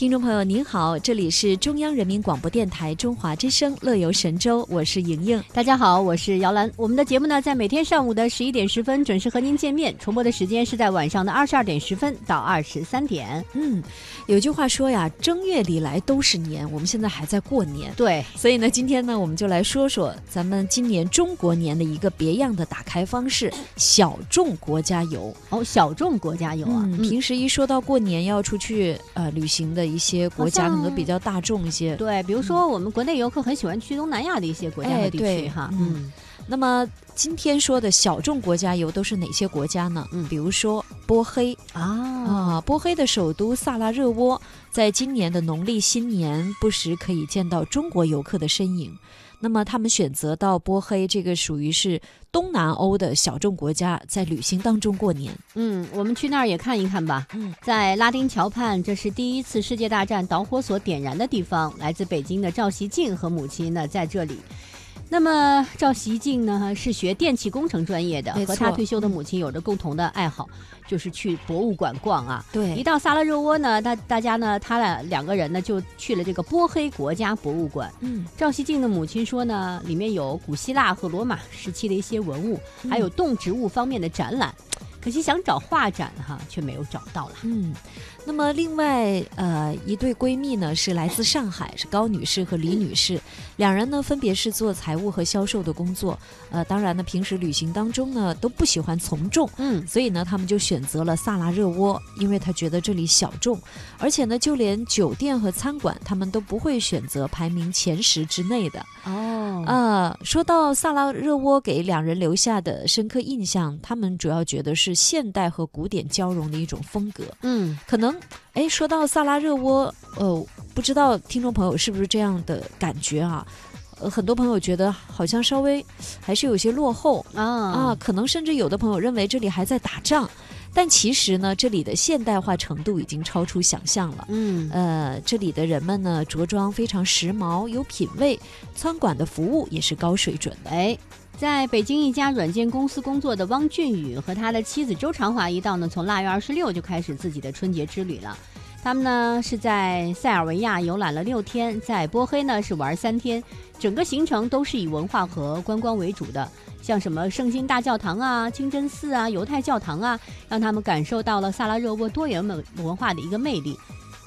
听众朋友您好，这里是中央人民广播电台中华之声《乐游神州》，我是莹莹。大家好，我是姚兰。我们的节目呢，在每天上午的十一点十分准时和您见面，重播的时间是在晚上的二十二点十分到二十三点。嗯，有句话说呀，正月里来都是年，我们现在还在过年。对，所以呢，今天呢，我们就来说说咱们今年中国年的一个别样的打开方式——小众国家游。哦，小众国家游啊，嗯，平时一说到过年要出去呃旅行的一些国家，可能都比较大众一些。对，比如说我们国内游客很喜欢去东南亚的一些国家哎和地区对哈，嗯那么今天说的小众国家游都是哪些国家呢？嗯比如说波黑啊，啊，波黑的首都萨拉热窝，在今年的农历新年不时可以见到中国游客的身影。那么他们选择到波黑这个属于是东南欧的小众国家，在旅行当中过年。嗯，我们去那儿也看一看吧。嗯，在拉丁桥畔，这是第一次世界大战导火索点燃的地方。来自北京的赵习静和母亲呢，在这里。那么赵习静呢是学电气工程专业的，和他退休的母亲有着共同的爱好，就是去博物馆逛啊。对一，到萨拉热窝呢，大大家呢，他俩两个人呢就去了这个波黑国家博物馆。嗯，赵习静的母亲说呢，里面有古希腊和罗马时期的一些文物，还有动植物方面的展览。可惜想找画展哈，却没有找到了。嗯，那么另外呃一对闺蜜呢是来自上海，是高女士和李女士，两人呢分别是做财务和销售的工作。呃，当然呢，平时旅行当中呢都不喜欢从众。嗯，所以呢，他们就选择了萨拉热窝，因为他觉得这里小众，而且呢，就连酒店和餐馆，他们都不会选择排名前十之内的。哦，呃，说到萨拉热窝给两人留下的深刻印象，他们主要觉得是现代和古典交融的一种风格。嗯，可能，哎，说到萨拉热窝，呃，不知道听众朋友是不是这样的感觉啊？呃，很多朋友觉得好像稍微还是有些落后，啊啊，可能甚至有的朋友认为这里还在打仗，但其实呢，这里的现代化程度已经超出想象了。嗯，呃，这里的人们呢，着装非常时髦，有品位，餐馆的服务也是高水准的。哎。在北京一家软件公司工作的汪俊宇和他的妻子周长华一道呢，从腊月二十六就开始自己的春节之旅了。他们呢是在塞尔维亚游览了六天，在波黑呢是玩三天，整个行程都是以文化和观光为主的，像什么圣心大教堂啊、清真寺啊、犹太教堂啊，让他们感受到了萨拉热窝多元文文化的一个魅力。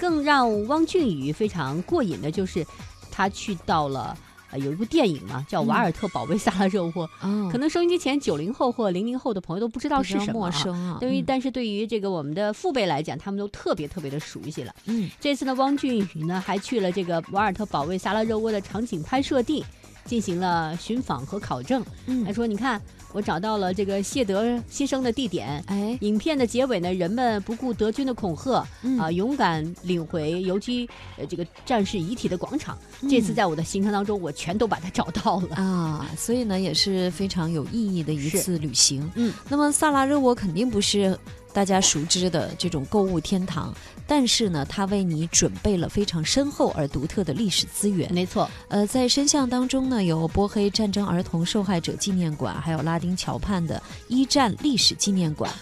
更让汪俊宇非常过瘾的就是，他去到了。呃，有一部电影嘛，叫《瓦尔特保卫萨拉热窝》，哦可能收音机前九零后或零零后的朋友都不知道是什么、啊，陌生啊。对于，嗯但是对于这个我们的父辈来讲，他们都特别特别的熟悉了。嗯这次呢，汪俊宇呢还去了这个瓦尔特保卫萨拉热窝的场景拍摄地，进行了寻访和考证。他嗯，说：“你看，我找到了这个谢德牺牲的地点。哎，影片的结尾呢，人们不顾德军的恐吓，嗯啊，勇敢领回游击呃这个战士遗体的广场。这次嗯在我的行程当中，我全都把它找到了。啊，所以呢也是非常有意义的一次旅行。嗯，那么萨拉热窝肯定不是大家熟知的这种购物天堂，但是呢，它为你准备了非常深厚而独特的历史资源。没错，呃，在深巷当中呢，有波黑战争儿童受害者纪念馆，还有拉桥畔的一战历史纪念馆。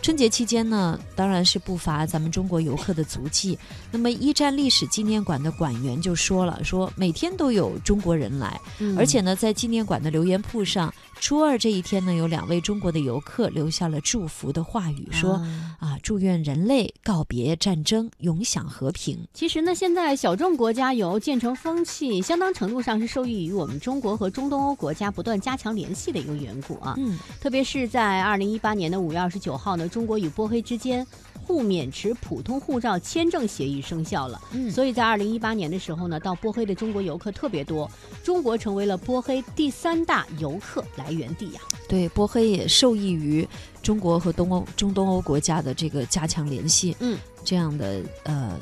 春节期间呢，当然是不乏咱们中国游客的足迹。那么，一战历史纪念馆的馆员就说了，说每天都有中国人来，嗯而且呢，在纪念馆的留言簿上，初二这一天呢，有两位中国的游客留下了祝福的话语，说啊啊，祝愿人类告别战争，永享和平。其实呢，现在小众国家游渐成风气，相当程度上是受益于我们中国和中东欧国家不断加强联系的一个缘故啊。嗯特别是在二零一八年的五月二十九号呢，中国与波黑之间互免持普通护照签证协议生效了。嗯所以在二零一八年的时候呢，到波黑的中国游客特别多，中国成为了波黑第三大游客来源地呀、对，波黑也受益于中国和东欧、中东欧国家的这个加强联系，嗯，这样的呃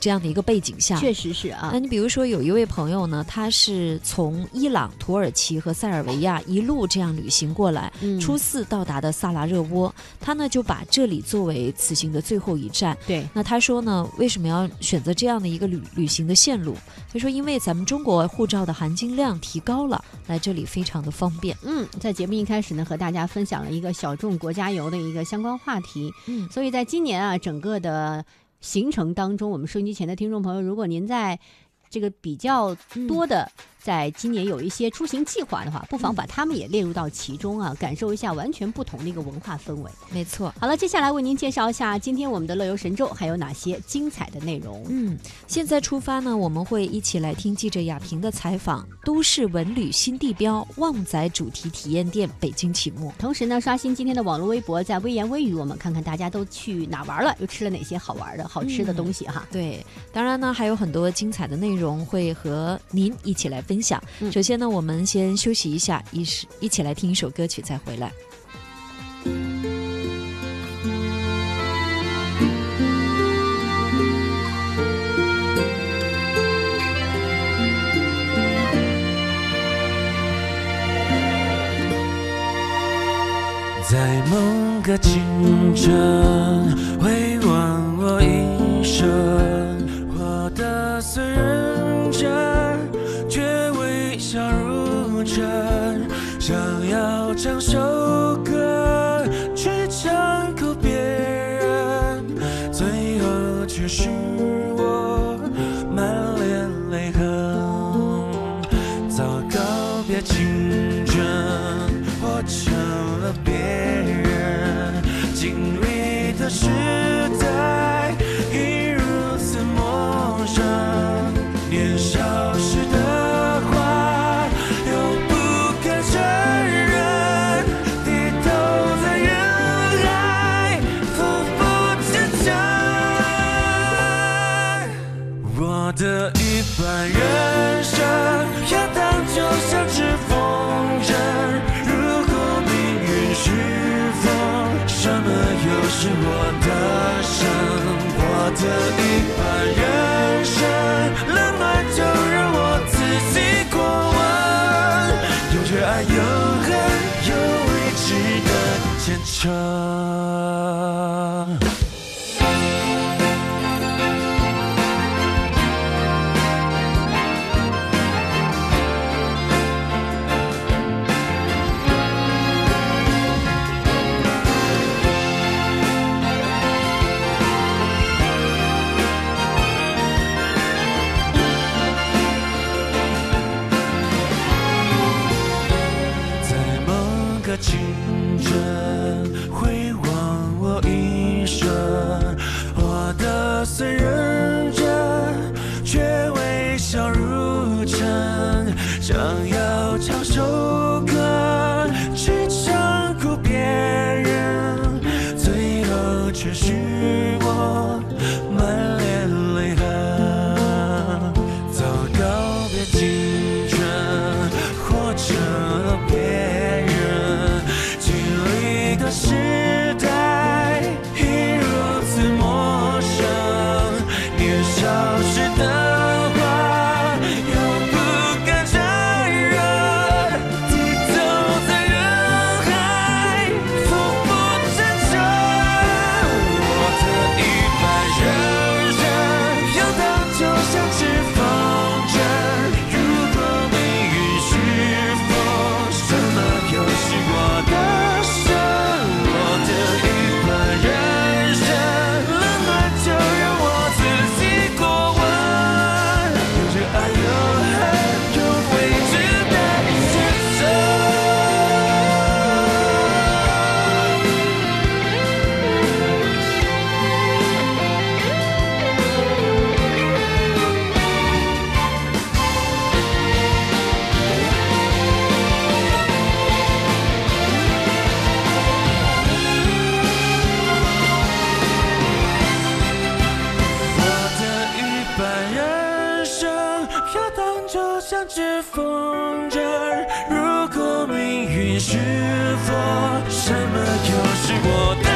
这样的一个背景下，确实是啊那，你比如说有一位朋友呢，他是从伊朗、土耳其和塞尔维亚一路这样旅行过来，嗯初四到达的萨拉热窝，他呢就把这里作为此行的最后一站。对，那他说呢，为什么要选择这样的一个旅旅行的线路？他说，因为咱们中国护照的含金量提高了，来这里非常的方便。嗯，在节目一开始呢，和大家分享了一个小众国家游的一个相关话题。嗯所以在今年啊，整个的行程当中，我们收音机前的听众朋友，如果您在这个比较多的。在今年有一些出行计划的话，不妨把他们也列入到其中啊，感受一下完全不同的一个文化氛围。没错。好了，接下来为您介绍一下今天我们的乐游神州还有哪些精彩的内容。嗯，现在出发呢，我们会一起来听记者亚平的采访。都市文旅新地标旺仔主题体验店北京启幕。同时呢，刷新今天的网络微博，在微言微语，我们看看大家都去哪玩了，又吃了哪些好玩的好吃的东西哈。对，当然呢，还有很多精彩的内容会和您一起来分。分享。首先呢，我们先休息一下，一是一起来听一首歌曲，再回来。在某个清晨，笑如真，想要唱首歌去唱哭别人，最后却是我满脸泪痕。早告别青春，活成了别的一半人生要当就像只风筝，如果命运是风，什么又是我的生？我的一半人生冷暖就让我自己过问，有热爱，有恨，有未知的前程。像只风筝如果命运是风什么又是我的？